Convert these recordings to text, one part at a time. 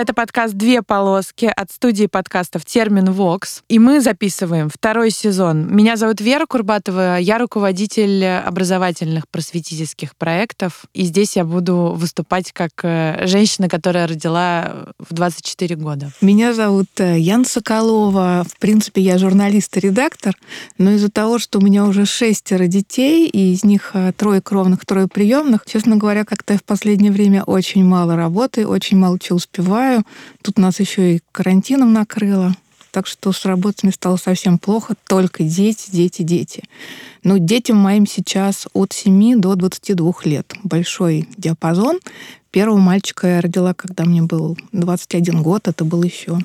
Это подкаст «Две полоски» от студии подкастов «Термин Вокс». И мы записываем второй сезон. Меня зовут Вера Курбатова, я руководитель образовательных просветительских проектов. И здесь я буду выступать как э, женщина, которая родила в 24 года. Меня зовут э, Ян Соколова. В принципе, я журналист и редактор, но из-за того, что у меня уже шестеро детей, и из них э, трое кровных, трое приемных, честно говоря, как-то в последнее время очень мало работы, очень мало чего успеваю уезжаю. Тут нас еще и карантином накрыло. Так что с работой мне стало совсем плохо. Только дети, дети, дети. Но детям моим сейчас от 7 до 22 лет. Большой диапазон. Первого мальчика я родила, когда мне был 21 год. Это был еще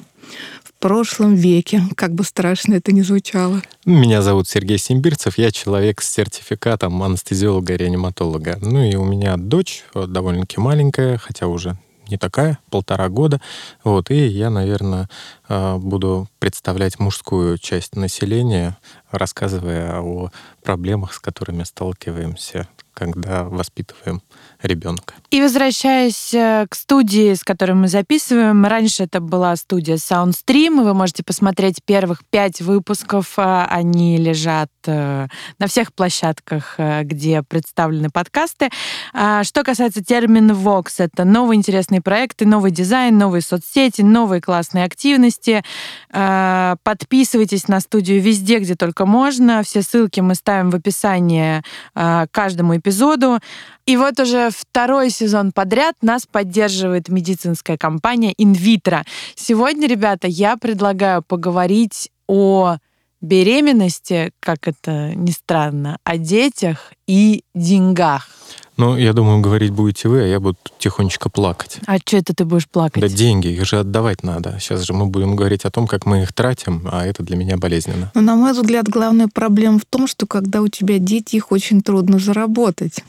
в прошлом веке, как бы страшно это ни звучало. Меня зовут Сергей Симбирцев, я человек с сертификатом анестезиолога-реаниматолога. Ну и у меня дочь довольно-таки маленькая, хотя уже не такая, полтора года. Вот, и я, наверное, а, буду представлять мужскую часть населения, рассказывая о проблемах, с которыми сталкиваемся, когда воспитываем ребенка. И возвращаясь э, к студии, с которой мы записываем, раньше это была студия Soundstream, вы можете посмотреть первых пять выпусков, а, они лежат э, на всех площадках, э, где представлены подкасты. А, что касается термина Vox, это новые интересные проекты, новый дизайн, новые соцсети, новые классные активности. Подписывайтесь на студию везде, где только можно. Все ссылки мы ставим в описании каждому эпизоду. И вот уже второй сезон подряд нас поддерживает медицинская компания Инвитро. Сегодня, ребята, я предлагаю поговорить о беременности, как это ни странно, о детях и деньгах. Ну, я думаю, говорить будете вы, а я буду тихонечко плакать. А что это ты будешь плакать? Да деньги, их же отдавать надо. Сейчас же мы будем говорить о том, как мы их тратим, а это для меня болезненно. Ну, на мой взгляд, главная проблема в том, что когда у тебя дети, их очень трудно заработать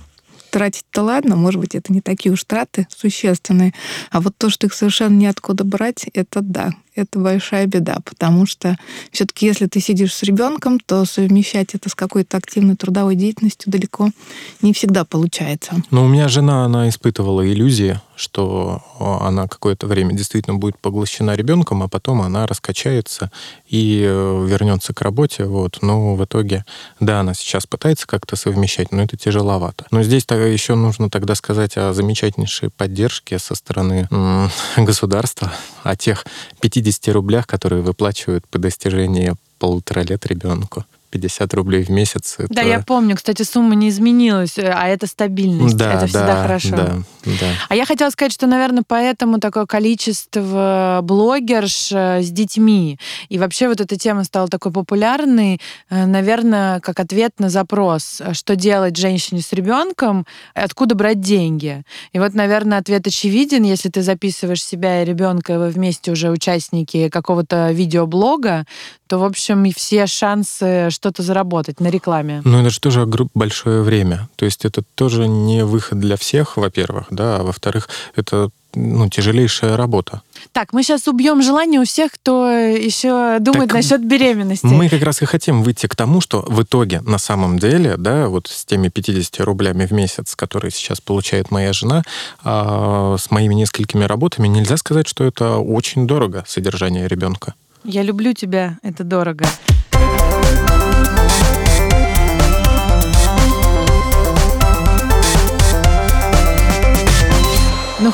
тратить-то ладно, может быть, это не такие уж траты существенные, а вот то, что их совершенно неоткуда брать, это да, это большая беда, потому что все-таки, если ты сидишь с ребенком, то совмещать это с какой-то активной трудовой деятельностью далеко не всегда получается. Но у меня жена, она испытывала иллюзии, что она какое-то время действительно будет поглощена ребенком, а потом она раскачается и э, вернется к работе. Вот. Но в итоге, да, она сейчас пытается как-то совмещать, но это тяжеловато. Но здесь еще нужно тогда сказать о замечательнейшей поддержке со стороны государства, о тех 50 50 рублях, которые выплачивают по достижении полутора лет ребенку. 50 рублей в месяц. Это... Да, я помню, кстати, сумма не изменилась, э, а это стабильность. Да, это всегда да, хорошо. Да, да. А я хотела сказать, что, наверное, поэтому такое количество блогерш э, с детьми. И вообще вот эта тема стала такой популярной, э, наверное, как ответ на запрос, что делать женщине с ребенком, откуда брать деньги. И вот, наверное, ответ очевиден, если ты записываешь себя и ребенка, и вы вместе уже участники какого-то видеоблога, то, в общем, и все шансы что-то заработать на рекламе. Ну, это же тоже большое время. То есть это тоже не выход для всех, во-первых, да, а во-вторых, это ну, тяжелейшая работа. Так, мы сейчас убьем желание у всех, кто еще думает так насчет беременности. Мы как раз и хотим выйти к тому, что в итоге на самом деле, да, вот с теми 50 рублями в месяц, которые сейчас получает моя жена, а, с моими несколькими работами, нельзя сказать, что это очень дорого содержание ребенка. Я люблю тебя, это дорого.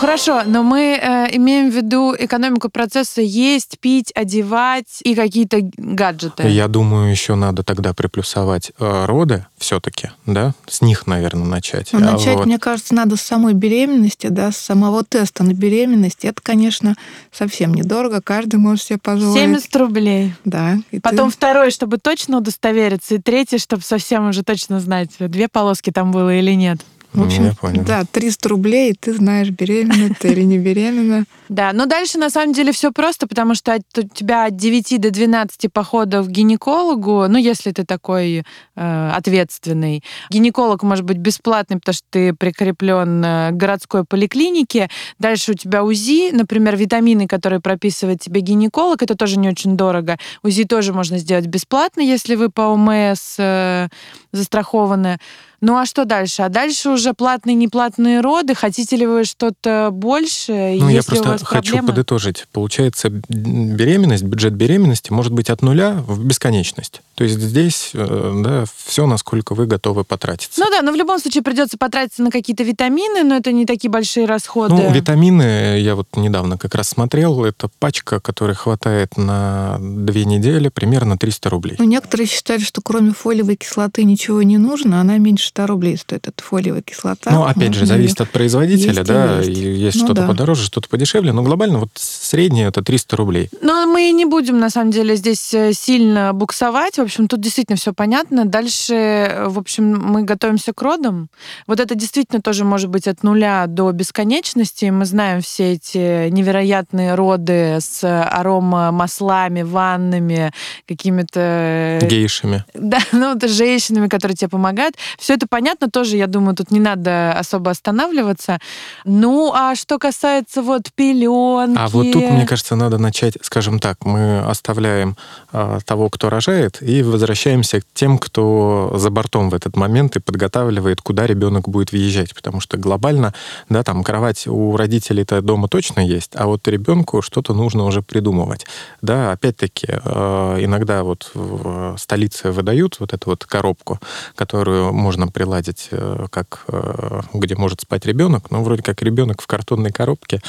Хорошо, но мы э, имеем в виду экономику процесса есть, пить, одевать и какие-то гаджеты. Я думаю, еще надо тогда приплюсовать э, роды все-таки, да? С них, наверное, начать. Ну, а начать, вот... мне кажется, надо с самой беременности, да, с самого теста на беременность. Это, конечно, совсем недорого, каждый может себе позволить. 70 рублей. Да. Потом ты... второй, чтобы точно удостовериться, и третий, чтобы совсем уже точно знать, две полоски там было или нет. В общем, я понял. да, 300 рублей, и ты знаешь, беременна ты или не беременна. Да, но дальше на самом деле все просто, потому что у тебя от 9 до 12 походов к гинекологу, ну, если ты такой э, ответственный. Гинеколог может быть бесплатный, потому что ты прикреплен э, к городской поликлинике. Дальше у тебя УЗИ, например, витамины, которые прописывает тебе гинеколог, это тоже не очень дорого. УЗИ тоже можно сделать бесплатно, если вы по ОМС э, застрахованы. Ну а что дальше? А дальше уже платные, неплатные роды. Хотите ли вы что-то больше? Ну, я просто хочу проблемы? подытожить. Получается, беременность, бюджет беременности может быть от нуля в бесконечность. То есть здесь, э, да, все, насколько вы готовы потратиться. Ну да, но в любом случае придется потратиться на какие-то витамины, но это не такие большие расходы. Ну, витамины, я вот недавно как раз смотрел, это пачка, которой хватает на две недели, примерно 300 рублей. Ну, некоторые считают, что кроме фолиевой кислоты ничего не нужно, она меньше 100 рублей стоит, эта фолиевая кислота. Ну, опять же, зависит от производителя, есть да, и есть, и есть ну, что-то да. подороже, что-то подешевле, но глобально вот среднее это 300 рублей. Но мы не будем, на самом деле, здесь э, сильно буксовать. В общем, тут действительно все понятно. Дальше, э, в общем, мы готовимся к родам. Вот это действительно тоже может быть от нуля до бесконечности. Мы знаем все эти невероятные роды с аромамаслами, ваннами, какими-то... э, Гейшами. Да, ну, это женщинами, которые тебе помогают. Все это понятно тоже, я думаю, тут не надо особо останавливаться. Ну, а что касается вот пеленки... А вот тут, мне кажется, надо начать, скажем так, мы оставляем а, того, кто рожает, и возвращаемся к тем, кто за бортом в этот момент и подготавливает, куда ребенок будет въезжать. Потому что глобально, да, там кровать у родителей-то дома точно есть, а вот ребенку что-то нужно уже придумывать. Да, опять-таки, э, иногда вот в столице выдают вот эту вот коробку, которую можно приладить, э, как э, где может спать ребенок, но вроде как ребенок в картонной коробке,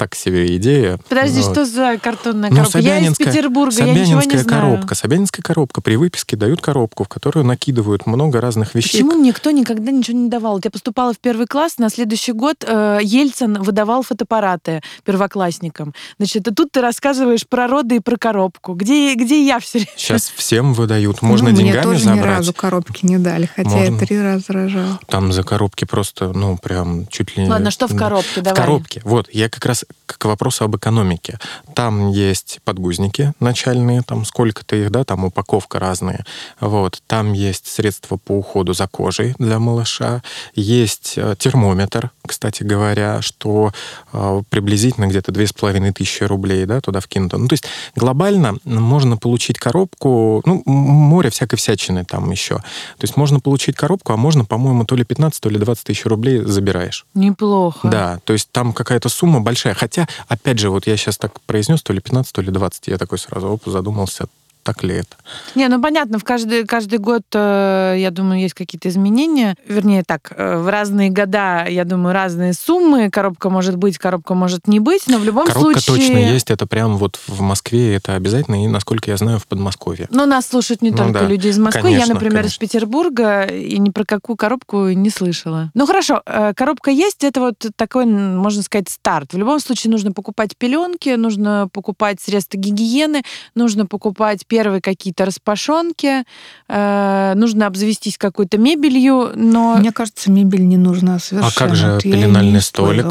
так себе идея. Подожди, Вот. что за картонная Ну, коробка? я из Собянинская- Петербурга, я ничего не Собянинская знаю. коробка. Собянинская коробка. При выписке дают коробку, в которую накидывают много разных вещей. Почему никто никогда ничего не давал? Я поступала в первый класс, на следующий год э, Ельцин выдавал фотоаппараты первоклассникам. Значит, и тут ты рассказываешь про роды и про коробку. Где, где я все время? Сейчас всем выдают. Можно Ну, Мне деньгами тоже забрать. ни разу коробки не дали, хотя Можно. я три раза рожала. Там за коробки просто, ну, прям чуть ли не... Ладно, что в коробке? В Давай. коробке. Вот, я как раз к вопросу об экономике. Там есть подгузники начальные, там сколько-то их, да, там упаковка разная. Вот, там есть средства по уходу за кожей для малыша. Есть э, термометр, кстати говоря, что э, приблизительно где-то две с половиной тысячи рублей, да, туда вкинуто. Ну, то есть глобально можно получить коробку, ну, море всякой всячины там еще. То есть можно получить коробку, а можно, по-моему, то ли 15, то ли 20 тысяч рублей забираешь. Неплохо. Да, то есть там какая-то сумма большая. Хотя, опять же, вот я сейчас так произнес, то ли 15, то ли 20. Я такой сразу оп, задумался, так ли это. Не, ну понятно, в каждый, каждый год, э, я думаю, есть какие-то изменения. Вернее, так, э, в разные года, я думаю, разные суммы. Коробка может быть, коробка может не быть, но в любом Коробка случае... точно есть, это прям вот в Москве это обязательно, и, насколько я знаю, в Подмосковье. Ну, нас слушают не Ну только да, люди из Москвы. я, конечно, например, из конечно. Петербурга, и ни про какую коробку не слышала. Ну, хорошо, э, коробка есть, это вот такой, можно сказать, старт. В любом случае нужно покупать пеленки, нужно покупать средства гигиены, нужно покупать первые какие-то распашонки, э, нужно обзавестись какой-то мебелью, но... Мне кажется, мебель не нужна совершенно. А как же Вот пеленальный столик?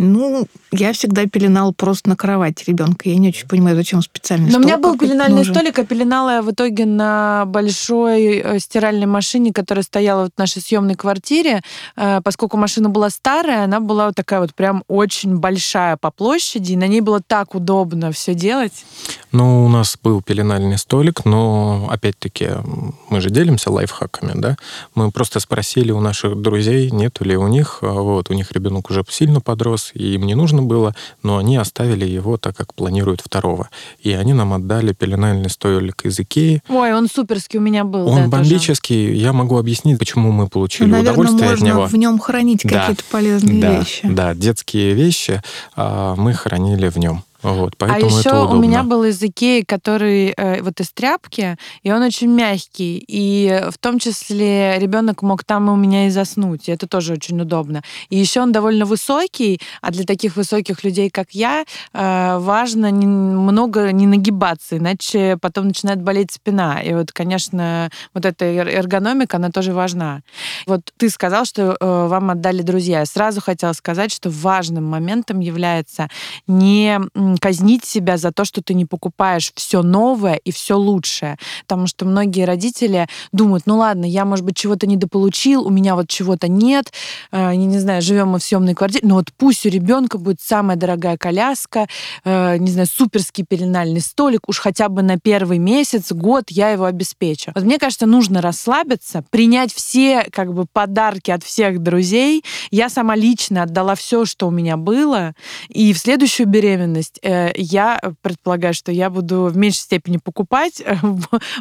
Ну, я всегда пеленал просто на кровати ребенка. Я не очень понимаю, зачем специальный Но у стол меня был пеленальный нужен. столик, а пеленала я в итоге на большой э, стиральной машине, которая стояла вот в нашей съемной квартире. Э, Поскольку машина была старая, она была вот такая вот прям очень большая по площади, и на ней было так удобно все делать. Ну, у нас был пеленальный столик, но, опять-таки, мы же делимся лайфхаками, да? Мы просто спросили у наших друзей, нету ли у них, а вот, у них ребенок уже сильно подрос, и им не нужно было, но они оставили его, так как планируют второго. И они нам отдали пеленальный столик из Икеи. Ой, он суперский у меня был. Он да, тоже. бомбический, я могу объяснить, почему мы получили Ну, наверное, удовольствие от можно него. в нем хранить Да. какие-то полезные да, вещи. Да, детские вещи а, мы хранили в нем. Вот, поэтому а еще это у удобно. меня был из Икеи, который э, вот из тряпки, и он очень мягкий. И в том числе ребенок мог там у меня и заснуть. И это тоже очень удобно. И еще он довольно высокий, а для таких высоких людей, как я, э, важно не- много не нагибаться, иначе потом начинает болеть спина. И вот, конечно, вот эта эр- эргономика, она тоже важна. Вот ты сказал, что э, вам отдали друзья. Я сразу хотела сказать, что важным моментом является не казнить себя за то, что ты не покупаешь все новое и все лучшее. Потому что многие родители думают, ну ладно, я, может быть, чего-то недополучил, у меня вот чего-то нет, э, не, знаю, живем мы в съемной квартире, но вот пусть у ребенка будет самая дорогая коляска, э, не знаю, суперский пеленальный столик, уж хотя бы на первый месяц, год я его обеспечу. Вот мне кажется, нужно расслабиться, принять все как бы подарки от всех друзей. Я сама лично отдала все, что у меня было, и в следующую беременность э, я предполагаю, что я буду в меньшей степени покупать,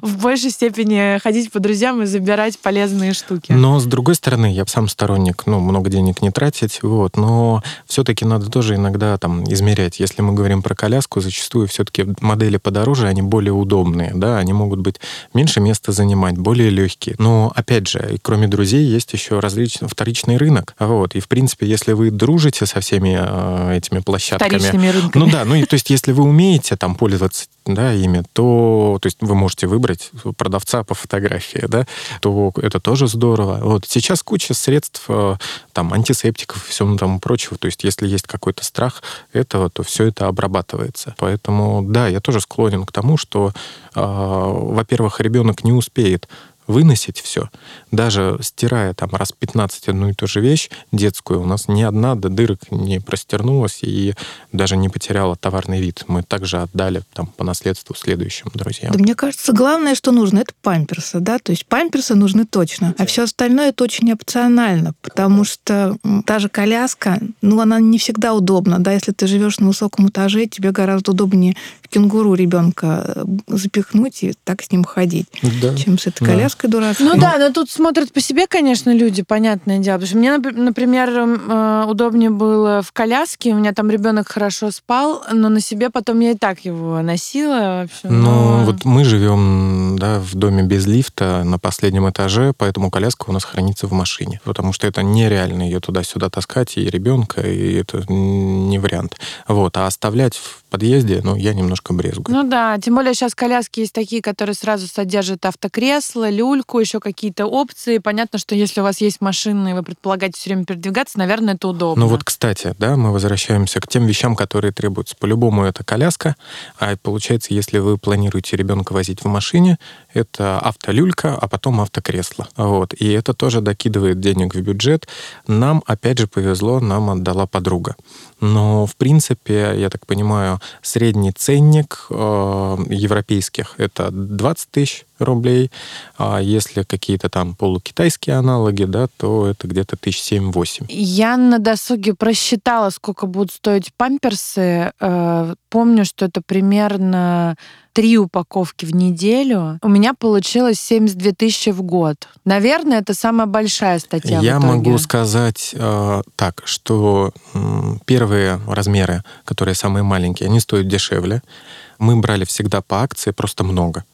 в большей степени ходить по друзьям и забирать полезные штуки. Но, с другой стороны, я сам сторонник, ну, много денег не тратить, вот, но все-таки надо тоже иногда там измерять. Если мы говорим про коляску, зачастую все-таки модели подороже, они более удобные, да, они могут быть меньше места занимать, более легкие. Но, опять же, кроме друзей, есть еще различный вторичный рынок, вот, и, в принципе, если вы дружите со всеми э, этими площадками... Вторичными рынками. Ну да, ну и то есть, если вы умеете там пользоваться да, ими, то, то есть вы можете выбрать продавца по фотографии, да, то это тоже здорово. Вот сейчас куча средств, э, там, антисептиков и всего тому прочего. То есть если есть какой-то страх этого, то все это обрабатывается. Поэтому, да, я тоже склонен к тому, что, э, во-первых, ребенок не успеет выносить все, даже стирая там раз 15 одну и ту же вещь детскую, у нас ни одна до дырок не простернулась и даже не потеряла товарный вид. Мы также отдали там по наследству следующим друзьям. Да мне кажется, главное, что нужно, это памперсы, да, то есть памперсы нужны точно, а все остальное это очень опционально, потому что та же коляска, ну, она не всегда удобна, да, если ты живешь на высоком этаже, тебе гораздо удобнее в кенгуру ребенка э, запихнуть и так с ним ходить, да. чем с этой коляской сказкой дурацкой. Ну, ну да, но тут смотрят по себе, конечно, люди, понятное дело. Потому что мне, например, э, удобнее было в коляске, у меня там ребенок хорошо спал, но на себе потом я и так его носила. Вообще, ну, но... вот мы живем да, в доме без лифта на последнем этаже, поэтому коляска у нас хранится в машине. Потому что это нереально ее туда-сюда таскать, и ребенка, и это не вариант. Вот. А оставлять в подъезде, ну, я немножко брезгую. Ну да, тем более сейчас коляски есть такие, которые сразу содержат автокресло, люльку, еще какие-то опции. Понятно, что если у вас есть машина, и вы предполагаете все время передвигаться, наверное, это удобно. Ну вот, кстати, да, мы возвращаемся к тем вещам, которые требуются. По-любому это коляска, а получается, если вы планируете ребенка возить в машине, это автолюлька, а потом автокресло. Вот. И это тоже докидывает денег в бюджет. Нам, опять же, повезло, нам отдала подруга. Но, в принципе, я так понимаю, средний ценник э, европейских это 20 тысяч рублей, а если какие-то там полукитайские аналоги, да, то это где-то тысяч семь-восемь. Я на досуге просчитала, сколько будут стоить памперсы. Э, помню, что это примерно три упаковки в неделю, у меня получилось 72 тысячи в год. Наверное, это самая большая статья. Я могу сказать э, так, что э, первые размеры, которые самые маленькие, они стоят дешевле. Мы брали всегда по акции просто много.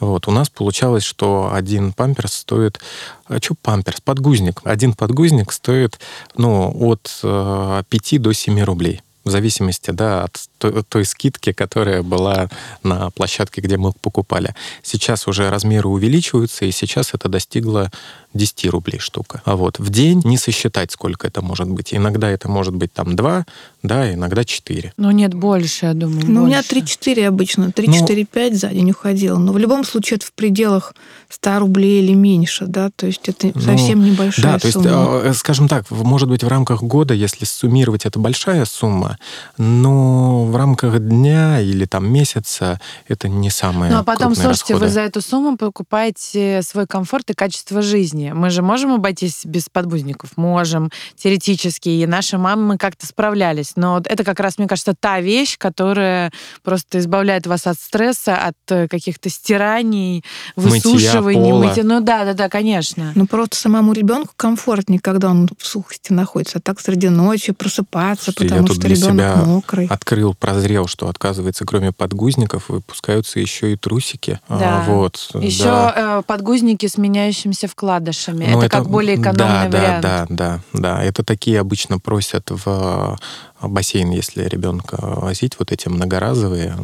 Вот. У нас получалось, что один памперс стоит... А что памперс? Подгузник. Один подгузник стоит ну, от э, 5 до 7 рублей в зависимости да, от той, той скидки, которая была на площадке, где мы покупали. Сейчас уже размеры увеличиваются, и сейчас это достигло 10 рублей штука. А вот в день не сосчитать, сколько это может быть. Иногда это может быть там 2, да, иногда 4. Ну нет, больше, я думаю. Ну, больше. у меня 3-4 обычно, 3-4-5 ну, за день уходило. Но в любом случае это в пределах 100 рублей или меньше, да, то есть это ну, совсем небольшая да, сумма. то есть, э, скажем так, может быть, в рамках года, если суммировать, это большая сумма, но в рамках дня или там месяца это не самое Ну, а потом, слушайте, расходы. вы за эту сумму покупаете свой комфорт и качество жизни. Мы же можем обойтись без подбузников? Можем, теоретически. И наши мамы как-то справлялись. Но это как раз, мне кажется, та вещь, которая просто избавляет вас от стресса, от э, каких-то стираний, высушиваний, мытья. Ну да, да, да, конечно. Ну просто самому ребенку комфортнее, когда он в сухости находится. А так среди ночи просыпаться, Слушайте, потому что ребенок мокрый. Открыл, прозрел, что оказывается, кроме подгузников выпускаются еще и трусики. А, да. А, вот. Еще да. Э, подгузники с меняющимися вкладышами. Ну, это, это как более экономный да, вариант. Да, да, да, да. Это такие обычно просят в бассейн, если ребенка возить, вот эти многоразовые,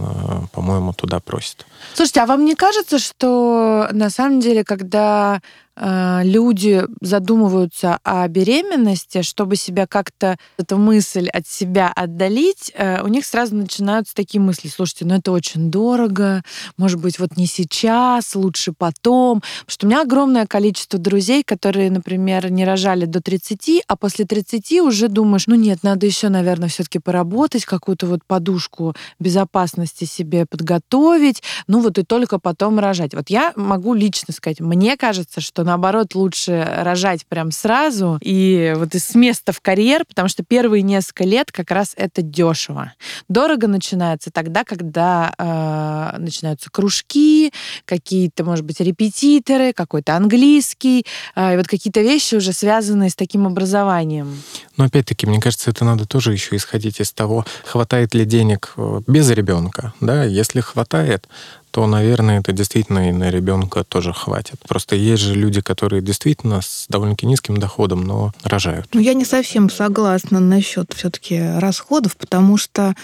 по-моему, туда просят. Слушайте, а вам не кажется, что на самом деле, когда Э, люди задумываются о беременности, чтобы себя как-то, эту мысль от себя отдалить, э, у них сразу начинаются такие мысли. Слушайте, ну это очень дорого, может быть, вот не сейчас, лучше потом. Потому что у меня огромное количество друзей, которые, например, не рожали до 30, а после 30 уже думаешь, ну нет, надо еще, наверное, все-таки поработать, какую-то вот подушку безопасности себе подготовить, ну вот и только потом рожать. Вот я могу лично сказать, мне кажется, что наоборот лучше рожать прям сразу и вот из места в карьер, потому что первые несколько лет как раз это дешево. Дорого начинается тогда, когда э, начинаются кружки, какие-то, может быть, репетиторы, какой-то английский, э, и вот какие-то вещи уже связанные с таким образованием. Но опять-таки, мне кажется, это надо тоже еще исходить из того, хватает ли денег э, без ребенка. Да? Если хватает, то, наверное, это действительно и на ребенка тоже хватит. Просто есть же люди, которые действительно с довольно-таки низким доходом, но рожают. Ну, я не совсем согласна насчет все-таки расходов, потому что,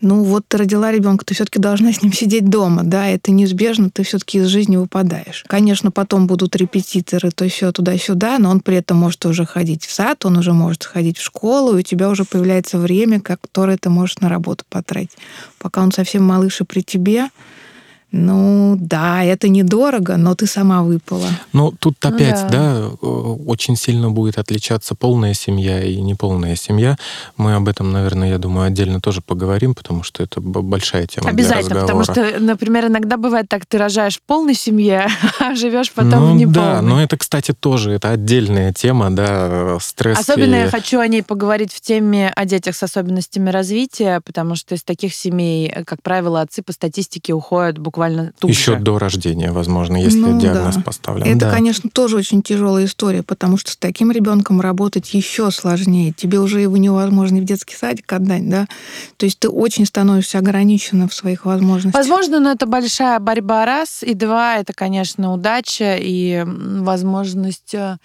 ну, вот ты родила ребенка, ты все-таки должна с ним сидеть дома, да, это неизбежно, ты все-таки из жизни выпадаешь. Конечно, потом будут репетиторы, то все туда-сюда, но он при этом может уже ходить в сад, он уже может ходить в школу, и у тебя уже появляется время, которое ты можешь на работу потратить. Пока он совсем малыш и при тебе, ну да, это недорого, но ты сама выпала. Ну тут ну опять, да. да, очень сильно будет отличаться полная семья и неполная семья. Мы об этом, наверное, я думаю, отдельно тоже поговорим, потому что это большая тема Обязательно, для потому что, например, иногда бывает так, ты рожаешь в полной семье, а живешь потом ну, в неполной. Да, но это, кстати, тоже это отдельная тема, да, стресс. Особенно я хочу о ней поговорить в теме о детях с особенностями развития, потому что из таких семей, как правило, отцы по статистике уходят буквально буквально тут Еще же. до рождения, возможно, если ну, диагноз да. поставлен. Это, да. конечно, тоже очень тяжелая история, потому что с таким ребенком работать еще сложнее. Тебе уже его невозможно в детский садик отдать, да? То есть ты очень становишься ограничена в своих возможностях. Возможно, но это большая борьба, раз. И два, это, конечно, удача и возможность, э,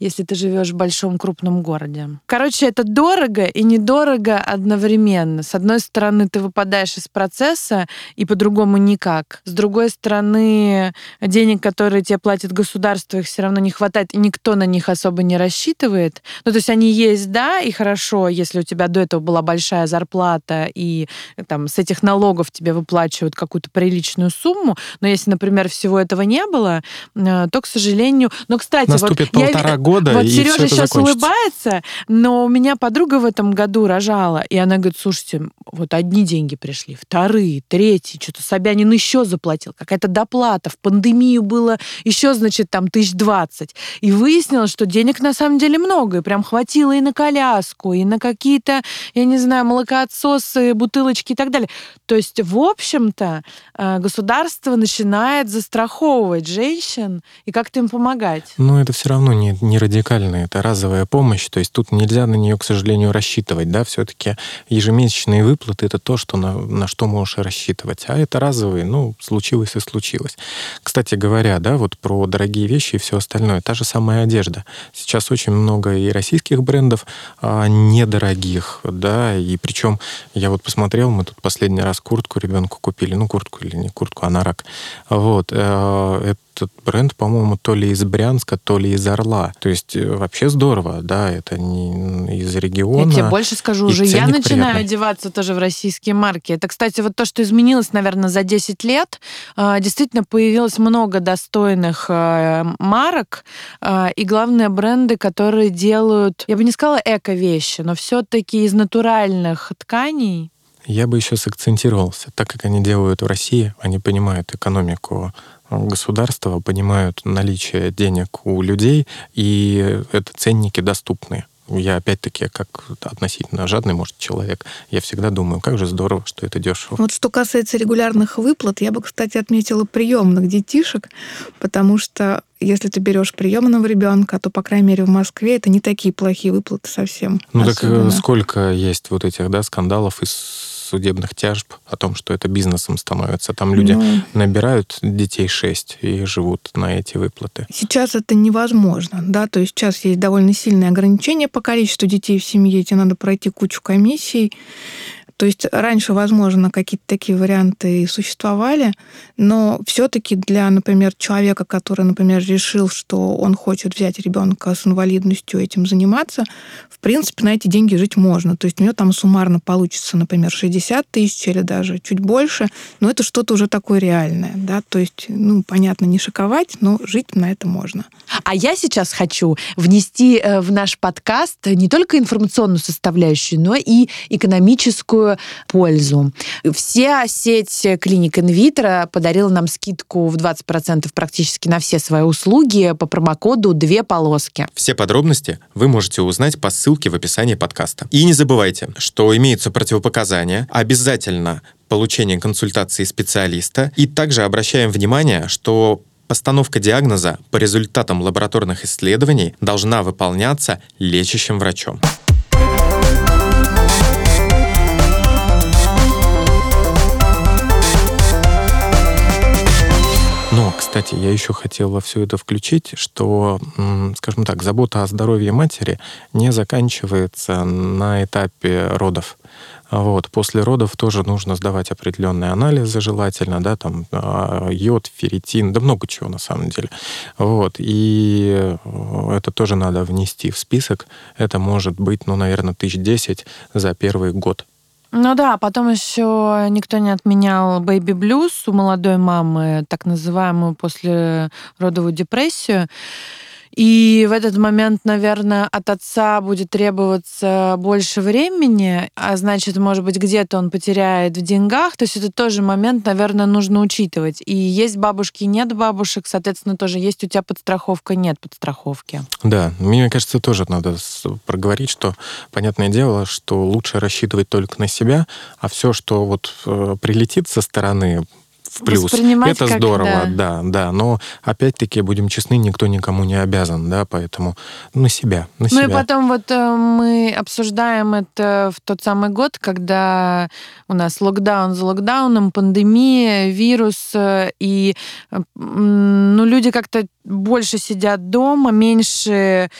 если ты живешь в большом крупном городе. Короче, это дорого и недорого одновременно. С одной стороны, ты выпадаешь из процесса, и по-другому никак. С другой стороны, денег, которые тебе платит государство, их все равно не хватает, и никто на них особо не рассчитывает. Ну, то есть они есть, да, и хорошо, если у тебя до этого была большая зарплата, и там с этих налогов тебе выплачивают какую-то приличную сумму, но если, например, всего этого не было, э, то, к сожалению... Но, кстати, Наступит вот полтора я, года, вот и Сережа все сейчас закончится. улыбается, но у меня подруга в этом году рожала, и она говорит, слушайте, вот одни деньги пришли, вторые, третьи, что-то Собянин еще заплатил, какая-то доплата. В пандемию было еще, значит, там тысяч двадцать. И выяснилось, что денег на самом деле много. И прям хватило и на коляску, и на какие-то, я не знаю, молокоотсосы, бутылочки и так далее. То есть, в общем-то, э, государство начинает застраховывать женщин и как-то им помогать. Но это все равно не, не радикально, это разовая помощь. То есть тут нельзя на нее, к сожалению, рассчитывать. Да? Все-таки ежемесячные выплаты — это то, что на, на что можешь рассчитывать. А это разовые ну, случилось и случилось. Кстати говоря, да, вот про дорогие вещи и все остальное, та же самая одежда. Сейчас очень много и российских брендов а, недорогих, да, и причем я вот посмотрел, мы тут последний раз куртку ребенку купили, ну, куртку или не куртку, а нарак. Вот, э, этот бренд, по-моему, то ли из Брянска, то ли из Орла. То есть э, вообще здорово, да, это не из региона. Я тебе больше скажу, уже я начинаю приятный. одеваться тоже в российские марки. Это, кстати, вот то, что изменилось, наверное, за 10 лет. А, действительно, появилось много достойных э, марок, а, и главное, бренды, которые делают, я бы не сказала эко-вещи, но все-таки из натуральных тканей, я бы еще сакцентировался. Так как они делают в России, они понимают экономику государства понимают наличие денег у людей, и это ценники доступные. Я опять-таки, как относительно жадный, может, человек, я всегда думаю, как же здорово, что это дешево. Вот что касается регулярных выплат, я бы, кстати, отметила приемных детишек, потому что если ты берешь приемного ребенка, то, по крайней мере, в Москве это не такие плохие выплаты совсем. Ну особенно. так сколько есть вот этих, да, скандалов из судебных тяжб о том, что это бизнесом становится. Там люди ну, набирают детей 6 и живут на эти выплаты. Сейчас это невозможно, да, то есть сейчас есть довольно сильные ограничения по количеству детей в семье, тебе надо пройти кучу комиссий, то есть раньше, возможно, какие-то такие варианты и существовали, но все-таки для, например, человека, который, например, решил, что он хочет взять ребенка с инвалидностью этим заниматься, в принципе, на эти деньги жить можно. То есть у него там суммарно получится, например, 60 тысяч или даже чуть больше, но это что-то уже такое реальное, да, то есть, ну, понятно, не шиковать, но жить на это можно. А я сейчас хочу внести э, в наш подкаст не только информационную составляющую, но и экономическую большую пользу. Вся сеть клиник инвитро подарила нам скидку в 20% практически на все свои услуги по промокоду «Две полоски». Все подробности вы можете узнать по ссылке в описании подкаста. И не забывайте, что имеются противопоказания. Обязательно получение консультации специалиста. И также обращаем внимание, что Постановка диагноза по результатам лабораторных исследований должна выполняться лечащим врачом. Кстати, я еще хотел во все это включить, что, скажем так, забота о здоровье матери не заканчивается на этапе родов. Вот. После родов тоже нужно сдавать определенные анализы желательно, да, там а, йод, ферритин, да много чего на самом деле. Вот. И это тоже надо внести в список. Это может быть, ну, наверное, тысяч десять за первый год ну да, потом еще никто не отменял baby blues у молодой мамы, так называемую после родовую депрессию. И в этот момент, наверное, от отца будет требоваться больше времени, а значит, может быть, где-то он потеряет в деньгах. То есть это тоже момент, наверное, нужно учитывать. И есть бабушки, нет бабушек, соответственно, тоже есть у тебя подстраховка, нет подстраховки. Да, мне кажется, тоже надо проговорить, что, понятное дело, что лучше рассчитывать только на себя, а все, что вот э, прилетит со стороны, в плюс. Это как, здорово, да. да, да. Но опять-таки, будем честны, никто никому не обязан, да, поэтому на себя, на ну себя. и потом вот э, мы обсуждаем это в тот самый год, когда у нас локдаун за локдауном, пандемия, вирус, э, и ну, люди как-то больше сидят дома, меньше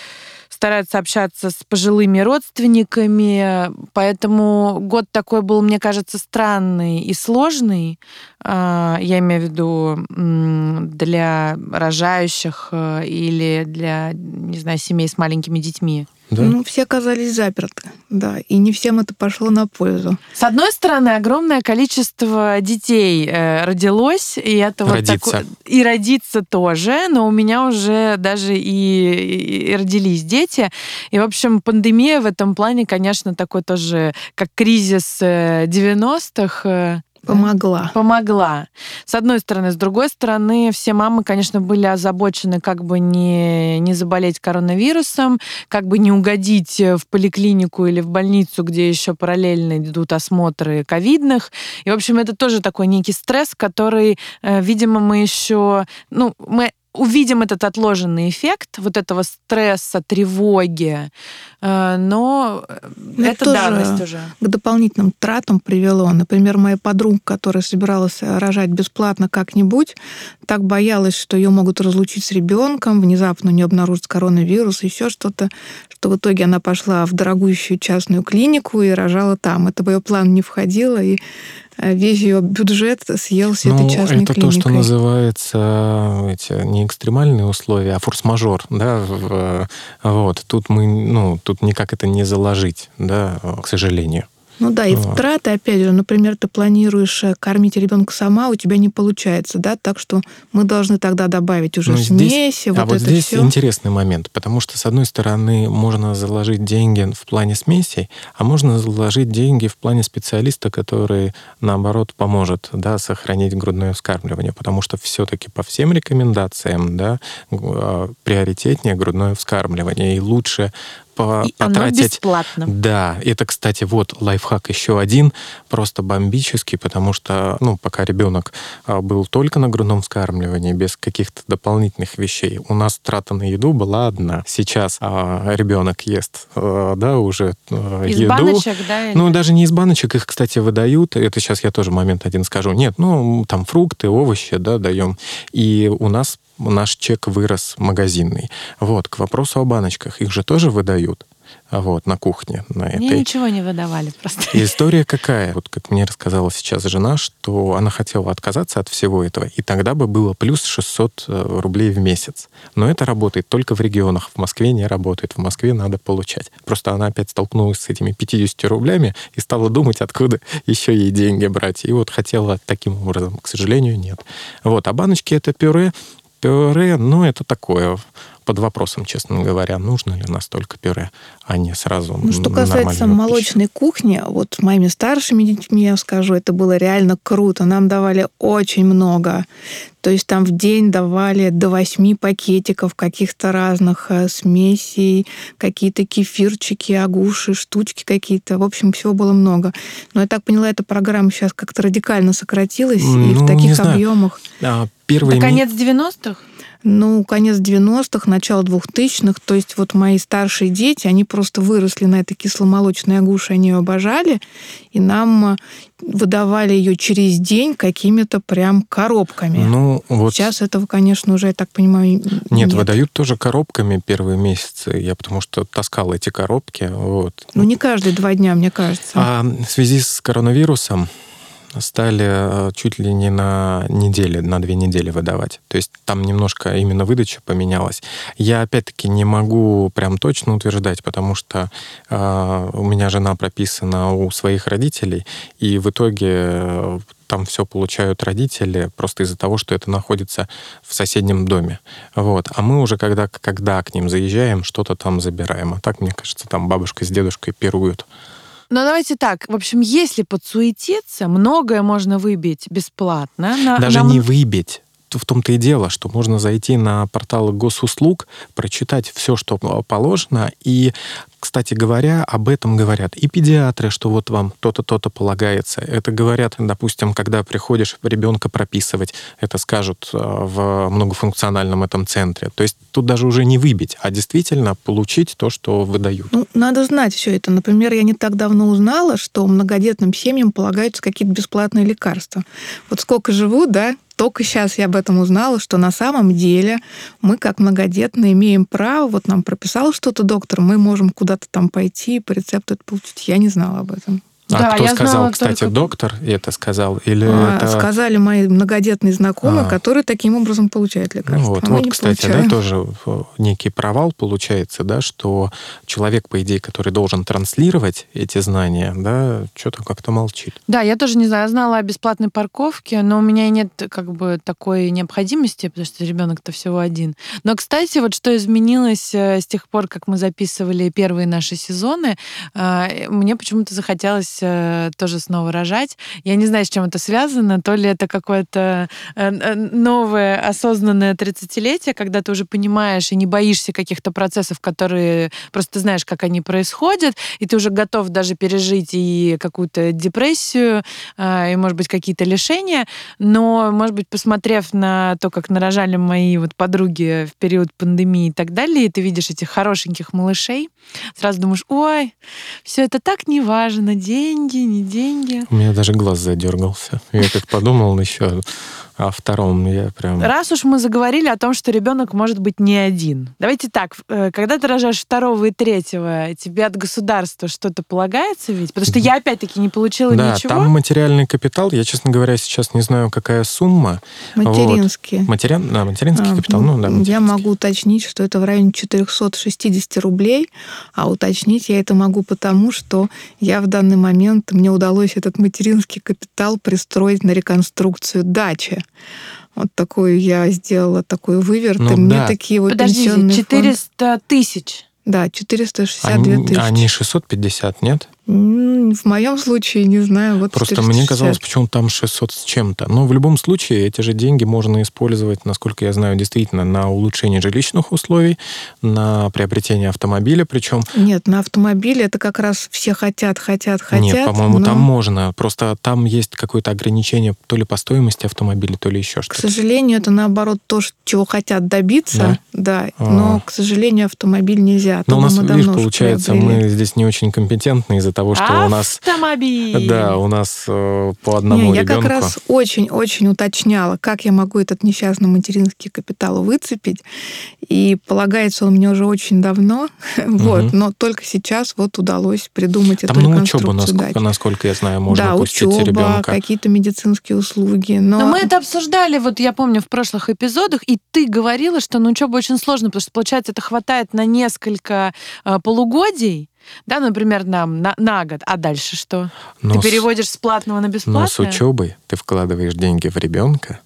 стараются общаться с пожилыми родственниками, поэтому год такой был, мне кажется, странный и сложный. А, я имею в виду для рожающих э, или для, не знаю, семей с маленькими детьми. Да? Ну, все оказались заперты, да, и не всем это пошло на пользу. С одной стороны, огромное количество детей э, родилось, и это родиться. вот такое... И родиться тоже, но у меня уже даже и, и родились дети. И, в общем, пандемия в этом плане, конечно, такой тоже, как кризис 90-х, э, Помогла. Помогла. С одной стороны. С другой стороны, все мамы, конечно, были озабочены, как бы не, не заболеть коронавирусом, как бы не угодить в поликлинику или в больницу, где еще параллельно идут осмотры ковидных. И, в общем, это тоже такой некий стресс, который, э, видимо, мы еще... Ну, мы увидим этот отложенный эффект вот этого стресса, тревоги, э, но ну, это данность уже. К дополнительным тратам привело. Например, моя подруга, которая собиралась рожать бесплатно как-нибудь, так боялась, что ее могут разлучить с ребенком, внезапно не обнаружить коронавирус, еще что-то, что в итоге она пошла в дорогущую частную клинику и рожала там. Это в ее план не входило, и э, весь ее бюджет съелся ну, этой частной это клиникой. то, что называется эти, не экстремальные условия, а форс-мажор, да, в, вот, тут мы, ну, тут никак это не заложить, да, к сожалению. Ну да, и вот. траты, опять же, например, ты планируешь э, кормить ребенка сама, у тебя не получается, да, так что мы должны тогда добавить уже ну, смеси, здесь, вот а вот это здесь все. интересный момент, потому что, с одной стороны, можно заложить деньги в плане смесей, а можно заложить деньги в плане специалиста, который, наоборот, поможет, да, сохранить грудное вскармливание, потому что все-таки по всем рекомендациям, да, а, приоритетнее грудное вскармливание, и лучше по И оно потратить... бесплатно. Да, это, кстати, вот лайфхак еще один, просто бомбический, потому что, ну, пока ребенок а, был только на грудном вскармливании, без каких-то дополнительных вещей, у нас трата на еду была одна. Сейчас а, ребенок ест, а, да, уже а, Из еду. баночек, да? или- Ну, даже не из баночек, их, кстати, выдают. Это сейчас я тоже момент один скажу. Нет, ну, там фрукты, овощи, да, даем. И у нас наш чек вырос магазинный. Вот, к вопросу о баночках. Их же тоже выдают. А Вот, на кухне, на Мне этой. ничего не выдавали просто. И история какая? Вот как мне рассказала сейчас жена, что она хотела отказаться от всего этого, и тогда бы было плюс 600 э, рублей в месяц. Но это работает только в регионах. В Москве не работает. В Москве надо получать. Просто она опять столкнулась с этими 50 рублями и стала думать, откуда еще ей деньги брать. И вот хотела таким образом. К сожалению, нет. Вот. А баночки — это пюре. Пюре, ну, это такое под вопросом, честно говоря, нужно ли настолько пюре, а не сразу Ну, что касается молочной кухни, вот с моими старшими детьми, я скажу, это было реально круто. Нам давали очень много. То есть там в день давали до восьми пакетиков каких-то разных э, смесей, какие-то кефирчики, агуши, штучки какие-то. В общем, всего было много. Но я так поняла, эта программа сейчас как-то радикально сократилась, и Ну, в не таких знаю. объемах. А, Первые Это ми- конец 90-х? Ну, конец 90-х, начало 2000-х. То есть вот мои старшие дети, они просто выросли на этой кисломолочной агуше, они ее обожали. И нам э, выдавали ее через день какими-то прям коробками. Ну, вот Сейчас этого, конечно, уже, я так понимаю, нет, нет. выдают тоже коробками первые месяцы. Я потому что таскал эти коробки. Вот. Ну, не каждые два дня, мне кажется. А в связи с коронавирусом стали э, чуть ли не на неделе, на две недели выдавать. То есть там немножко именно выдача поменялась. Я опять-таки не могу прям точно утверждать, потому что э, у меня жена прописана у своих родителей, и в итоге э, там все получают родители просто из-за того, что это находится в соседнем доме. Вот. А мы уже когда, когда к ним заезжаем, что-то там забираем. А так, мне кажется, там бабушка с дедушкой пируют. Ну, давайте так. В общем, если подсуетиться, многое можно выбить бесплатно. На- Даже нам- не выбить. В том-то и дело, что можно зайти на порталы госуслуг, прочитать все, что положено, и, кстати говоря, об этом говорят и педиатры, что вот вам то-то, то-то полагается. Это говорят, допустим, когда приходишь ребенка прописывать, это скажут э, в многофункциональном этом центре. То есть тут даже уже не выбить, а действительно получить то, что выдают. Ну, надо знать все это. Например, я не так давно узнала, что многодетным семьям полагаются какие-то бесплатные лекарства. Вот сколько живу, да, только сейчас я об этом узнала, что на самом деле мы, как многодетные, имеем право, вот нам прописал что-то доктор, мы можем куда-то там пойти по рецепту это получить. Я не знала об этом. А Да, кто я сказал, знала кстати, только- доктор это сказал? Или А, это... Сказали мои многодетные знакомые, А. которые таким образом получают Ну лекарства. вот, А мы вот не кстати, да, тоже некий провал получается, да, что человек, по идее, который должен транслировать эти знания, да, что-то как-то молчит. Да, я тоже не знаю, я знала о бесплатной парковке, но у меня и нет как бы такой необходимости, потому что ребенок-то всего один. Но, кстати, вот что изменилось э, с тех пор, как мы записывали первые наши сезоны, э, мне почему-то захотелось э, тоже снова рожать. Я не знаю, с чем это связано, то ли это какое-то э, э, новое осознанное 30-летие, когда ты уже понимаешь и не боишься каких-то процессов, которые просто знаешь, как они происходят, и ты уже готов даже пережить и какую-то депрессию, а, и, может быть, какие-то лишения. Но, может быть, посмотрев на то, как нарожали мои вот подруги в период пандемии и так далее, и ты видишь этих хорошеньких малышей, сразу думаешь, ой, все это так не важно, деньги, не деньги. У меня даже глаз задергался. Я как подумал еще о втором, я прям... Раз уж мы заговорили о том, что ребенок может быть не один. Давайте так, э, когда ты рожаешь второго и третьего, тебе от государства что-то полагается ведь? Потому что я опять-таки не получила Да, ничего. там материальный капитал, я, честно говоря, сейчас не знаю, какая сумма. Материнские. Материан... Да, материнский А, капитал, ну да, Я материнский. могу уточнить, что это в районе 460 рублей, а уточнить я это могу потому, что я в данный момент, мне удалось этот материнский капитал пристроить на реконструкцию дачи. Вот такую я сделала, такой выверт, Ну и мне да. такие вот Подождите, пенсионные фонды- 400 тысяч. Да, 462 Они, тысячи. они 650, нет? В моем случае, не знаю. Вот Просто 460. мне казалось, почему там 600 с чем-то. Но в любом случае эти же деньги можно использовать, насколько я знаю, действительно на улучшение жилищных условий, на приобретение автомобиля причем. Нет, на автомобиле это как раз все хотят, хотят, хотят. Нет, по-моему, но... там можно. Просто там есть какое-то ограничение то ли по стоимости автомобиля, то ли еще что-то. К сожалению, это наоборот то, чего хотят добиться. Да. да. А. Но, к сожалению, автомобиль нельзя. Но у нас, видишь, получается, мы здесь не очень компетентны из-за того, что Автомобиль. у нас... Автомобиль! Да, у нас э, по одному Не, ребенку. Я как раз очень-очень уточняла, как я могу этот несчастный материнский капитал выцепить. И полагается он мне уже очень давно. Угу. вот, но только сейчас вот удалось придумать Там эту на учебу, насколько, дать. насколько я знаю, можно да, пустить учеба, ребенка. какие-то медицинские услуги. Но... но мы это обсуждали, вот я помню, в прошлых эпизодах, и ты говорила, что на учебу очень сложно, потому что, получается, это хватает на несколько э, полугодий, да, например, нам на, на год, а дальше что? Но ты переводишь с платного на бесплатное? Но с учебой ты вкладываешь деньги в ребенка.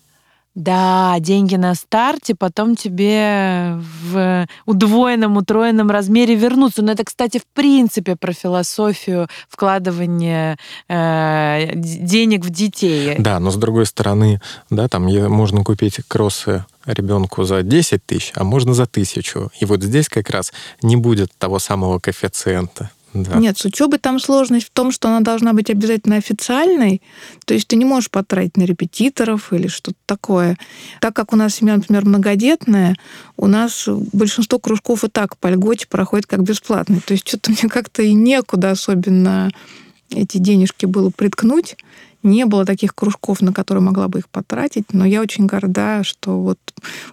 Да, деньги на старте, потом тебе в удвоенном, утроенном размере вернутся. Но это, кстати, в принципе про философию вкладывания э, денег в детей. Да, но с другой стороны, да, там можно купить кроссы ребенку за 10 тысяч, а можно за тысячу. И вот здесь как раз не будет того самого коэффициента. Да. Нет, с учебой там сложность в том, что она должна быть обязательно официальной. То есть ты не можешь потратить на репетиторов или что-то такое. Так как у нас семья, например, многодетная, у нас большинство кружков и так по льготе проходит как бесплатные. То есть что-то мне как-то и некуда особенно эти денежки было приткнуть не было таких кружков, на которые могла бы их потратить, но я очень горда, что вот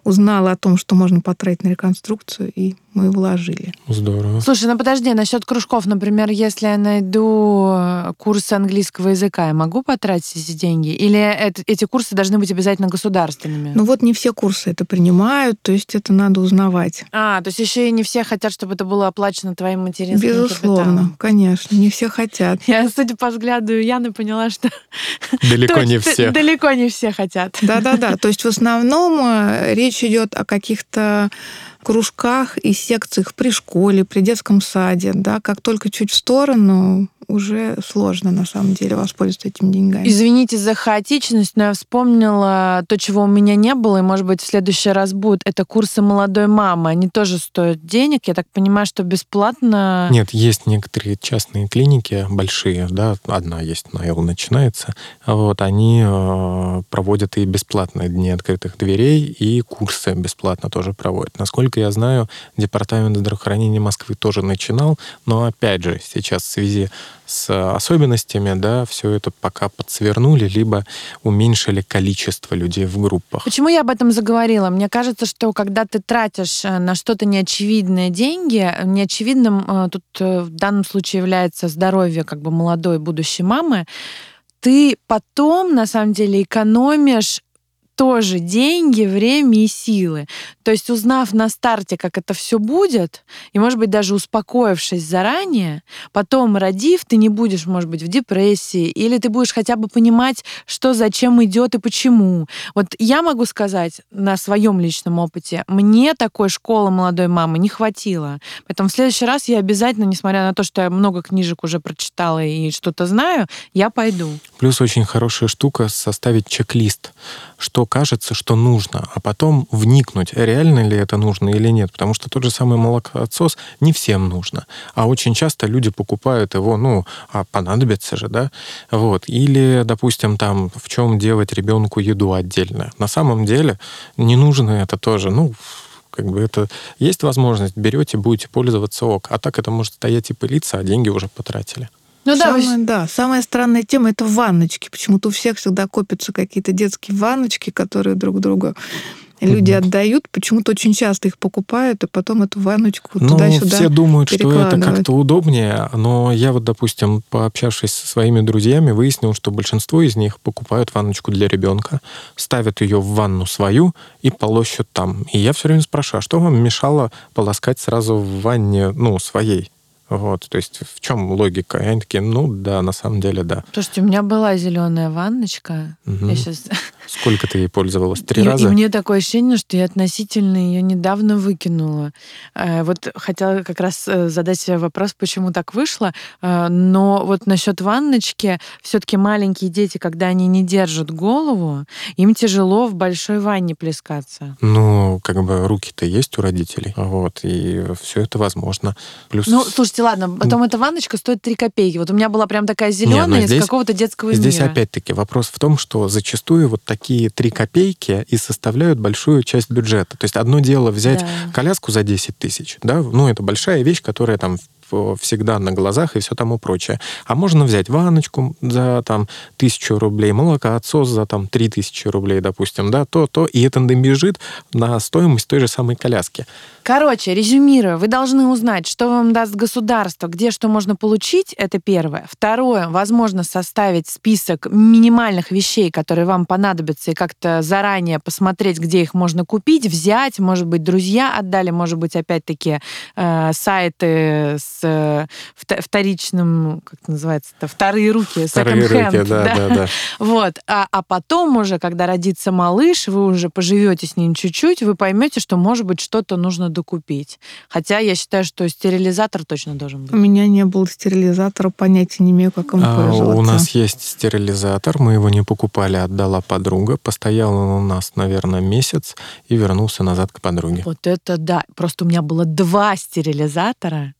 узнала о том, что можно потратить на реконструкцию, и мы вложили. Здорово. Слушай, ну подожди, насчет кружков, например, если я найду э, курс английского языка, я могу потратить эти деньги? Или это, эти курсы должны быть обязательно государственными? Ну вот не все курсы это принимают, то есть это надо узнавать. А, то есть еще и не все хотят, чтобы это было оплачено твоим материнским Безусловно, капиталом. конечно, не все хотят. Я, судя по взгляду Яны, поняла, что Далеко не все. Далеко не все хотят. Да-да-да. То есть в основном э, речь идет о каких-то кружках и секциях при школе, при детском саде, да, как только чуть в сторону, уже сложно на самом деле воспользоваться этими деньгами. Извините за хаотичность, но я вспомнила то, чего у меня не было, и, может быть, в следующий раз будет. Это курсы молодой мамы. Они тоже стоят денег. Я так понимаю, что бесплатно... Нет, есть некоторые частные клиники большие, да, одна есть, на Эл начинается. Вот, они э, проводят и бесплатные дни открытых дверей, и курсы бесплатно тоже проводят. Насколько я знаю, Департамент здравоохранения Москвы тоже начинал, но опять же, сейчас в связи с особенностями, да, все это пока подсвернули, либо уменьшили количество людей в группах. Почему я об этом заговорила? Мне кажется, что когда ты тратишь э, на что-то неочевидные деньги, неочевидным э, тут э, в данном случае является здоровье как бы молодой будущей мамы, ты потом, на самом деле, экономишь тоже деньги, время и силы. То есть, узнав на старте, как это все будет, и, может быть, даже успокоившись заранее, потом, родив, ты не будешь, может быть, в депрессии, или ты будешь хотя бы понимать, что зачем идет и почему. Вот я могу сказать на своем личном опыте, мне такой школы молодой мамы не хватило. Поэтому в следующий раз я обязательно, несмотря на то, что я много книжек уже прочитала и что-то знаю, я пойду. Плюс очень хорошая штука составить чек-лист, что кажется, что нужно, а потом вникнуть, реально ли это нужно или нет. Потому что тот же самый молокоотсос не всем нужно. А очень часто люди покупают его, ну, а понадобится же, да? Вот. Или, допустим, там, в чем делать ребенку еду отдельно. На самом деле не нужно это тоже. Ну, как бы это есть возможность, берете, будете пользоваться ок. А так это может стоять и пылиться, а деньги уже потратили. Ну да, самая, да, самая странная тема это ванночки. Почему-то у всех всегда копятся какие-то детские ванночки, которые друг другу люди mm отдают, почему-то очень часто их покупают, и потом эту ванночку ну, туда-сюда все думают, что это как-то удобнее, но я вот, допустим, пообщавшись со своими друзьями, выяснил, что большинство из них покупают ванночку для ребенка, ставят ее в ванну свою и полощут там. И я все время спрашиваю, а что вам мешало полоскать сразу в ванне, ну, своей? Вот, то есть в чем логика? И они такие, ну да, на самом деле да. Слушайте, у меня была зеленая ванночка. Мгм. Я сейчас... Сколько ты ей пользовалась? Три и, раза? и мне такое ощущение, что я относительно ее недавно выкинула. Э, Вот хотела как раз э, задать себе вопрос, почему так вышло. Э, Но вот насчет ванночки, все-таки маленькие дети, когда они не держат голову, им тяжело в большой ванне плескаться. Ну, как бы руки-то есть у родителей, вот, и все это возможно. Плюс Ну, слушайте, ладно, потом эта ванночка стоит 3 копейки. Вот у меня была прям такая зеленая ну из здесь- какого-то детского Здесь мира. опять-таки вопрос в том, что зачастую вот такие три копейки и составляют большую часть бюджета. То есть одно дело взять Да. коляску за 10 тысяч, да, ну это большая вещь, которая там в- всегда на глазах и все тому прочее. А можно взять ванночку за там тысячу рублей, молокоотсос за там три тысячи рублей, допустим, да, то, то, и это набежит на стоимость той же самой коляски. Короче, резюмируя, вы должны узнать, что вам даст государство, где что можно получить, это первое. Второе, возможно, составить список минимальных вещей, которые вам понадобятся, и как-то заранее посмотреть, где их можно купить, взять, может быть, друзья отдали, может быть, опять-таки э, сайты с э, вто- вторичным, как это называется, -то, вторые руки, Вторые руки, да, да, да. Вот. А, а потом уже, когда родится малыш, вы уже поживете с ним чуть-чуть, вы поймете, что, может быть, что-то нужно докупить. Хотя я считаю, что стерилизатор точно должен У быть. меня не было стерилизатора, понятия не имею, как им А, пользоваться. у нас есть стерилизатор, мы его не покупали, отдала подруга. Постоял он у нас, наверное, месяц и вернулся назад к подруге. Вот это да. Просто у меня было два стерилизатора.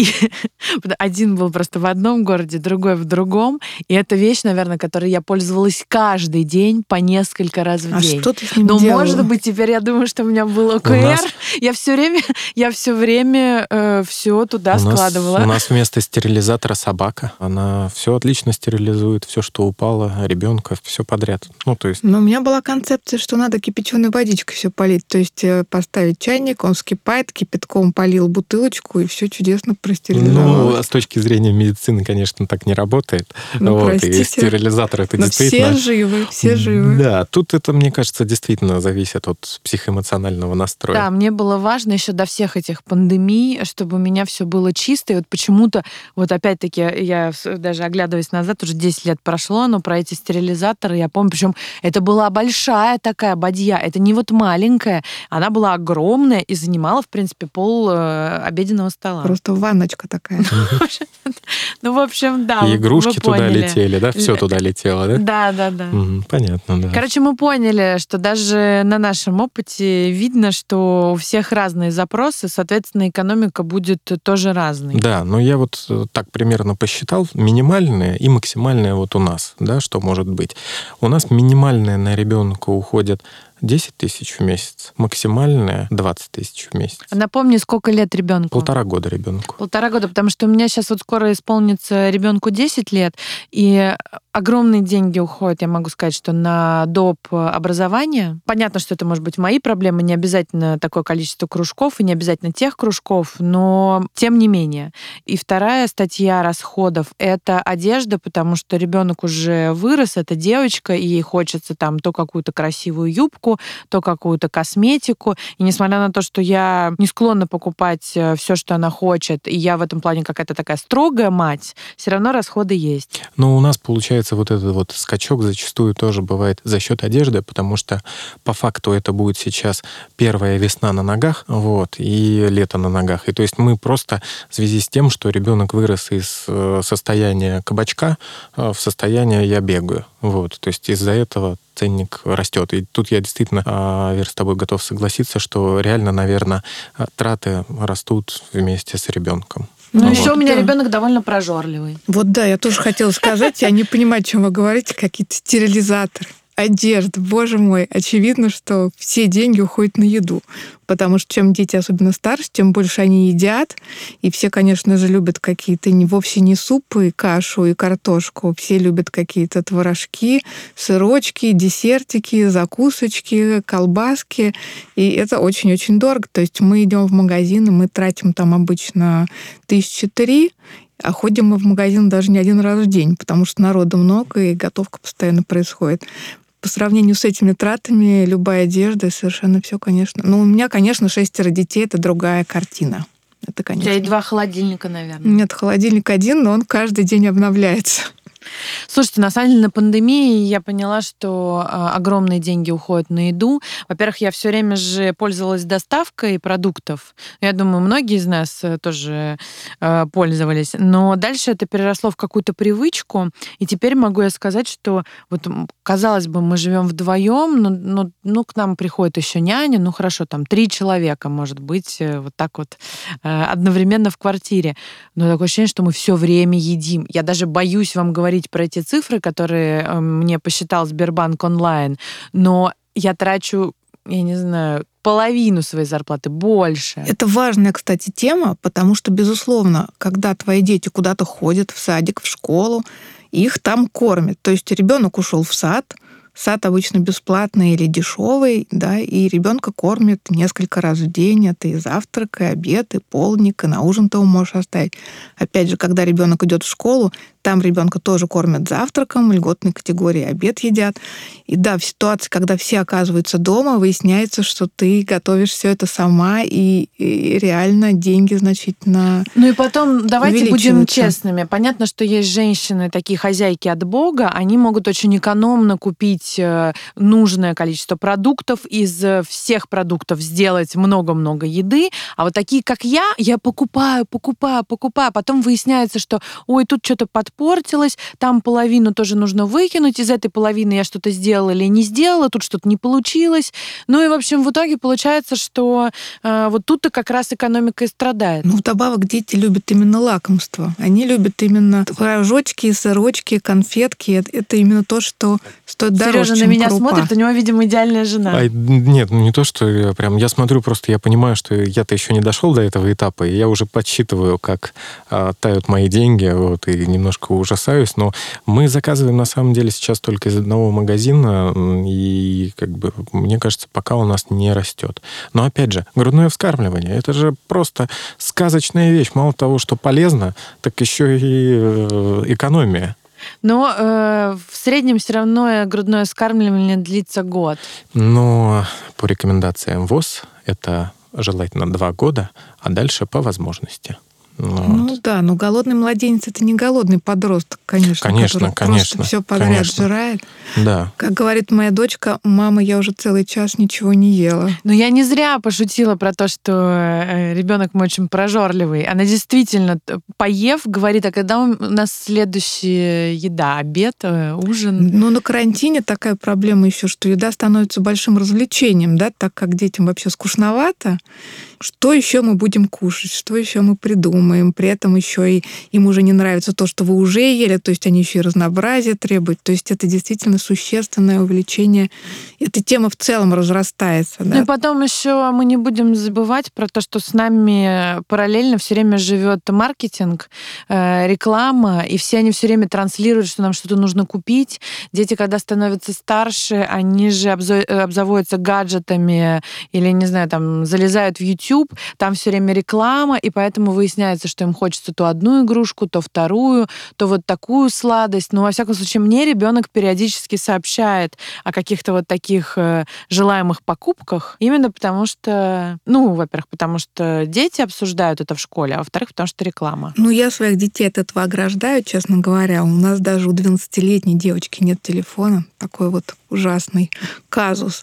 И один был просто в одном городе, другой в другом. И это вещь, наверное, которой я пользовалась каждый день по несколько раз в А день. что ты с ним Но делала? может быть теперь я думаю, что у меня был ОКР. нас- Я все время, я все время все туда у, нас, складывала. у нас вместо стерилизатора собака. Она все отлично стерилизует, все, что упало, ребенка, все подряд. Ну, то есть Но у меня была концепция, что надо кипяченой водичкой все полить. То есть э, поставить чайник, он вскипает, кипятком полил бутылочку, и все чудесно простерилизовал. Ну, с точки зрения медицины, конечно, так не работает. Ну, вот, простите. и стерилизатор это Но действительно... все живы, все живы. Да, тут это, мне кажется, действительно зависит от психоэмоционального настроя. Да, мне было важно еще до всех этих пандемий, чтобы у меня все было чисто. И вот почему-то, вот опять-таки, я даже оглядываясь назад, уже 10 лет прошло, но про эти стерилизаторы я помню, причем это была большая такая бадья, это не вот маленькая, она была огромная и занимала, в принципе, пол э, обеденного стола. Просто ванночка такая. Ну, в общем, да. Игрушки туда летели, да? Все туда летело, да? Да, да, да. Понятно, да. Короче, мы поняли, что даже на нашем опыте видно, что у всех разные запросы, соответственно, экономика будет тоже разной. Да, но я вот э, так примерно посчитал, минимальное и максимальное вот у нас, да, что может быть. У нас минимальное на ребенка уходит 10 тысяч в месяц, максимальное 20 тысяч в месяц. Напомни, сколько лет ребенку? Полтора года ребенку. Полтора года, потому что у меня сейчас вот скоро исполнится ребенку 10 лет, и огромные деньги уходят, я могу сказать, что на доп. образование. Понятно, что это может быть мои проблемы, не обязательно такое количество кружков и не обязательно тех кружков, но тем не менее. И вторая статья расходов — это одежда, потому что ребенок уже вырос, это девочка, и ей хочется там то какую-то красивую юбку, то какую-то косметику. И несмотря на то, что я не склонна покупать все, что она хочет, и я в этом плане какая-то такая строгая мать, все равно расходы есть. Но у нас получается вот этот вот скачок зачастую тоже бывает за счет одежды, потому что по факту это будет сейчас первая весна на ногах, вот, и лето на ногах. И то есть мы просто в связи с тем, что ребенок вырос из э, состояния кабачка э, в состояние я бегаю, вот, то есть из-за этого ценник растет. И тут я действительно, а, Вер, с тобой готов согласиться, что реально, наверное, а, траты растут вместе с ребенком. Ну, Вот. еще у меня Да. ребенок довольно прожорливый. Вот да, я тоже хотела сказать, я не понимаю, о чем вы говорите, какие-то стерилизаторы, одежда, боже мой. Очевидно, что все деньги уходят на еду, потому что чем дети особенно старше, тем больше они едят, и все, конечно же, любят какие-то не, вовсе не супы, и кашу и картошку, все любят какие-то творожки, сырочки, десертики, закусочки, колбаски, и это очень-очень дорого. То есть мы идем в магазин, и мы тратим там обычно тысячи три, а ходим мы в магазин даже не один раз в день, потому что народу много, и готовка постоянно происходит. По сравнению с этими тратами, любая одежда, совершенно все, конечно. Ну, у меня, конечно, шестеро детей, это другая картина. Это, конечно. У тебя и два холодильника, наверное. Нет, холодильник один, но он каждый день обновляется. Слушайте, на самом деле на пандемии я поняла, что э, огромные деньги уходят на еду. Во-первых, я все время же пользовалась доставкой продуктов. Я думаю, многие из нас э, тоже э, пользовались. Но дальше это переросло в какую-то привычку. И теперь могу я сказать, что вот казалось бы, мы живем вдвоем, но, но ну, к нам приходит еще няня, ну хорошо, там три человека, может быть, э, вот так вот одновременно в квартире. Но такое ощущение, что мы все время едим. Я даже боюсь вам говорить говорить про эти цифры, которые э, мне посчитал Сбербанк онлайн, но я трачу, я не знаю, половину своей зарплаты, больше. Это важная, кстати, тема, потому что, безусловно, когда твои дети куда-то ходят в садик, в школу, их там кормят. То есть ребенок ушел в сад, Сад обычно бесплатный или дешевый, да, и ребенка кормят несколько раз в день. Это и завтрак, и обед, и полдник, и на ужин ты можешь оставить. Опять же, когда ребенок идет в школу, там ребенка тоже кормят завтраком, льготной категории обед едят. И да, в ситуации, когда все оказываются дома, выясняется, что ты готовишь все это сама, и, и реально деньги значительно Ну и потом, давайте будем честными. Понятно, что есть женщины, такие хозяйки от Бога, они могут очень экономно купить э, нужное количество продуктов, из всех продуктов сделать много-много еды, а вот такие, как я, я покупаю, покупаю, покупаю, потом выясняется, что, ой, тут что-то под подпортилось, там половину тоже нужно выкинуть, из этой половины я что-то сделала или не сделала, тут что-то не получилось. Ну и, в общем, в итоге получается, что э, вот тут-то как раз экономика и страдает. Ну, вдобавок дети любят именно лакомство. Они любят именно творожочки, сырочки, конфетки. Это именно то, что стоит дороже, Сережа на меня крупа. смотрит, у него, видимо, идеальная жена. А, нет, ну не то, что я прям... Я смотрю, просто я понимаю, что я-то еще не дошел до этого этапа, и я уже подсчитываю, как а, тают мои деньги, вот, и немножко немножко ужасаюсь, но мы заказываем на самом деле сейчас только из одного магазина, и как бы мне кажется, пока у нас не растет. Но опять же, грудное вскармливание, это же просто сказочная вещь. Мало того, что полезно, так еще и э, экономия. Но э, в среднем все равно грудное вскармливание длится год. Но по рекомендациям ВОЗ это желательно два года, а дальше по возможности. Вот. Ну да, но голодный младенец это не голодный подросток, конечно. Конечно, конечно. Просто все подряд конечно. жрает. Да. Как говорит моя дочка, мама, я уже целый час ничего не ела. Но я не зря пошутила про то, что э, ребенок мой очень прожорливый. Она действительно, поев, говорит, а когда у нас следующая еда, обед, э, ужин? Ну, на карантине такая проблема еще, что еда становится большим развлечением, да, так как детям вообще скучновато что еще мы будем кушать, что еще мы придумаем. При этом еще и им уже не нравится то, что вы уже ели, то есть они еще и разнообразие требуют. То есть это действительно существенное увеличение. Эта тема в целом разрастается. Да? Ну и потом еще мы не будем забывать про то, что с нами параллельно все время живет маркетинг, э, реклама, и все они все время транслируют, что нам что-то нужно купить. Дети, когда становятся старше, они же обзаводятся гаджетами или, не знаю, там, залезают в YouTube YouTube, там все время реклама, и поэтому выясняется, что им хочется то одну игрушку, то вторую, то вот такую сладость. Но, во всяком случае, мне ребенок периодически сообщает о каких-то вот таких э, желаемых покупках, именно потому что, ну, во-первых, потому что дети обсуждают это в школе, а во-вторых, потому что реклама. Ну, я своих детей от этого ограждаю, честно говоря. У нас даже у 12-летней девочки нет телефона. Такой вот ужасный казус.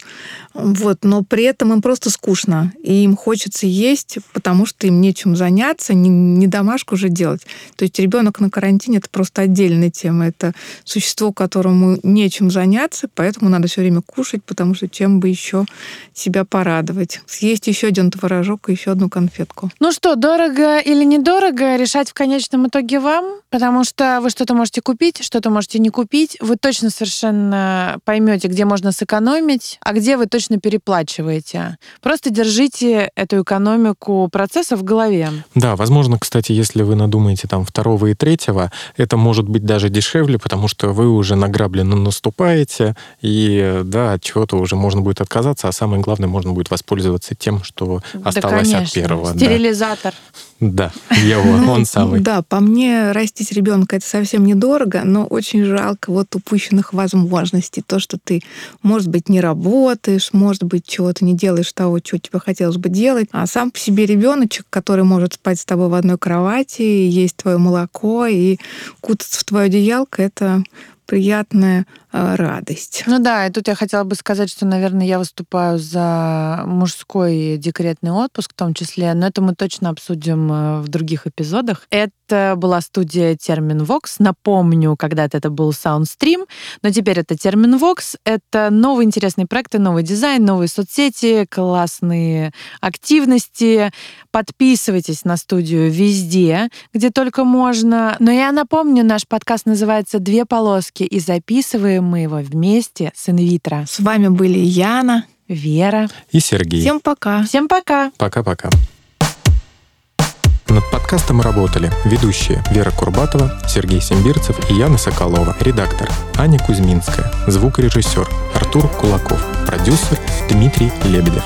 Вот, но при этом им просто скучно, и им хочется есть, потому что им нечем заняться, не, не домашку же делать. То есть ребенок на карантине это просто отдельная тема. Это существо, которому нечем заняться, поэтому надо все время кушать, потому что чем бы еще себя порадовать. Съесть еще один творожок и еще одну конфетку. Ну что, дорого или недорого, решать в конечном итоге вам, потому что вы что-то можете купить, что-то можете не купить. Вы точно совершенно поймете, где можно сэкономить, а где вы точно переплачиваете. Просто держите эту экономику процесса в голове. Да, возможно, кстати, если вы надумаете там второго и третьего, это может быть даже дешевле, потому что вы уже награбленно наступаете, и да, от чего-то уже можно будет отказаться, а самое главное, можно будет воспользоваться тем, что осталось да, от первого. Стерилизатор. Да, его, ну, он самый. Да, по мне растить ребенка это совсем недорого, но очень жалко вот упущенных возможностей. То, что ты, может быть, не работаешь, может быть, чего-то не делаешь того, чего тебе хотелось бы делать. А сам по себе ребеночек, который может спать с тобой в одной кровати, есть твое молоко и кутаться в твое одеялко, это приятная э, радость. Ну да, и тут я хотела бы сказать, что, наверное, я выступаю за мужской декретный отпуск в том числе, но это мы точно обсудим э, в других эпизодах. Это была студия Термин Vox. Напомню, когда-то это был Soundstream, но теперь это Термин Vox. Это новые интересные проекты, новый дизайн, новые соцсети, классные активности. Подписывайтесь на студию везде, где только можно. Но я напомню, наш подкаст называется «Две полоски» и записываем мы его вместе с инвитро. С вами были Яна, Вера и Сергей. Всем пока. Всем пока. Пока-пока. Над подкастом работали ведущие Вера Курбатова, Сергей Симбирцев и Яна Соколова, редактор Аня Кузьминская, звукорежиссер Артур Кулаков, продюсер Дмитрий Лебедев.